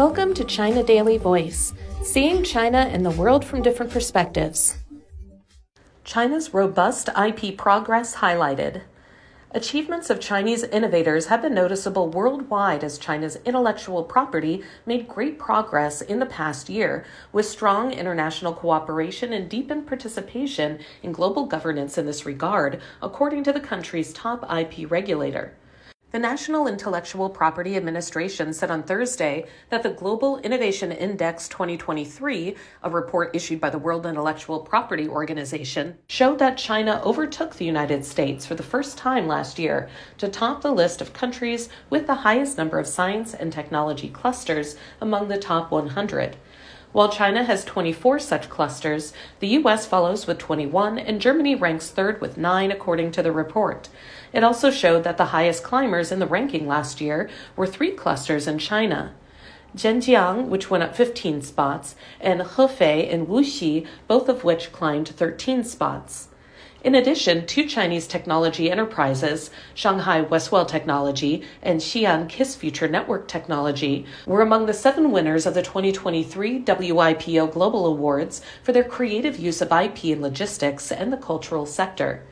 Welcome to China Daily Voice, seeing China and the world from different perspectives. China's robust IP progress highlighted. Achievements of Chinese innovators have been noticeable worldwide as China's intellectual property made great progress in the past year, with strong international cooperation and deepened participation in global governance in this regard, according to the country's top IP regulator. The National Intellectual Property Administration said on Thursday that the Global Innovation Index 2023, a report issued by the World Intellectual Property Organization, showed that China overtook the United States for the first time last year to top the list of countries with the highest number of science and technology clusters among the top 100. While China has 24 such clusters, the US follows with 21 and Germany ranks third with 9 according to the report. It also showed that the highest climbers in the ranking last year were three clusters in China. Zhenjiang, which went up 15 spots, and Hefei and Wuxi, both of which climbed 13 spots. In addition, two Chinese technology enterprises, Shanghai Westwell Technology and Xi'an Kiss Future Network Technology, were among the seven winners of the 2023 WIPO Global Awards for their creative use of IP in logistics and the cultural sector.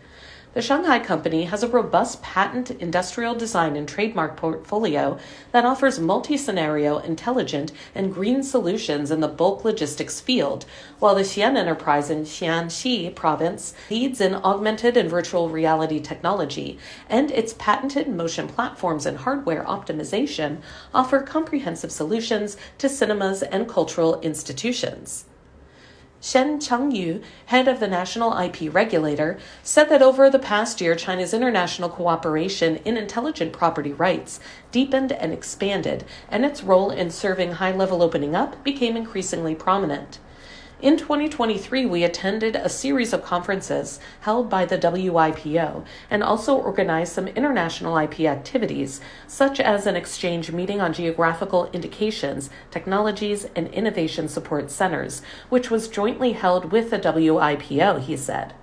The Shanghai company has a robust patent, industrial design, and trademark portfolio that offers multi scenario, intelligent, and green solutions in the bulk logistics field, while the Xi'an enterprise in Shaanxi province leads in augmented and virtual reality technology, and its patented motion platforms and hardware optimization offer comprehensive solutions to cinemas and cultural institutions. Shen Changyu, head of the National IP Regulator, said that over the past year, China's international cooperation in intelligent property rights deepened and expanded, and its role in serving high level opening up became increasingly prominent. In 2023, we attended a series of conferences held by the WIPO and also organized some international IP activities, such as an exchange meeting on geographical indications, technologies, and innovation support centers, which was jointly held with the WIPO, he said.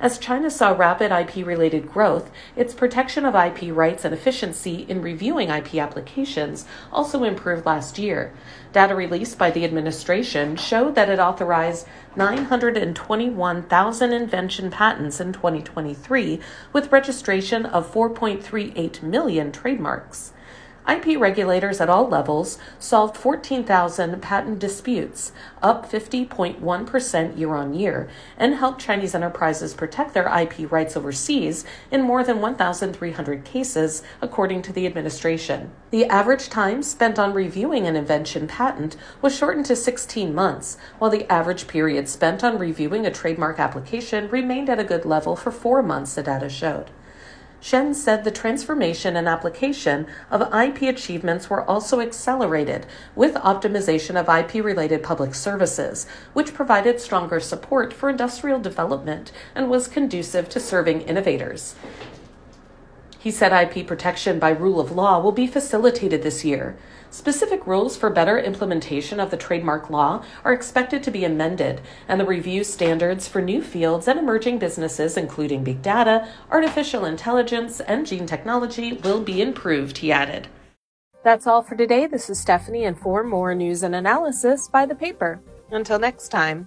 As China saw rapid IP related growth, its protection of IP rights and efficiency in reviewing IP applications also improved last year. Data released by the administration showed that it authorized 921,000 invention patents in 2023, with registration of 4.38 million trademarks. IP regulators at all levels solved 14,000 patent disputes, up 50.1% year on year, and helped Chinese enterprises protect their IP rights overseas in more than 1,300 cases, according to the administration. The average time spent on reviewing an invention patent was shortened to 16 months, while the average period spent on reviewing a trademark application remained at a good level for four months, the data showed. Shen said the transformation and application of IP achievements were also accelerated with optimization of IP related public services, which provided stronger support for industrial development and was conducive to serving innovators. He said IP protection by rule of law will be facilitated this year. Specific rules for better implementation of the trademark law are expected to be amended, and the review standards for new fields and emerging businesses, including big data, artificial intelligence, and gene technology, will be improved, he added. That's all for today. This is Stephanie, and for more news and analysis, buy the paper. Until next time.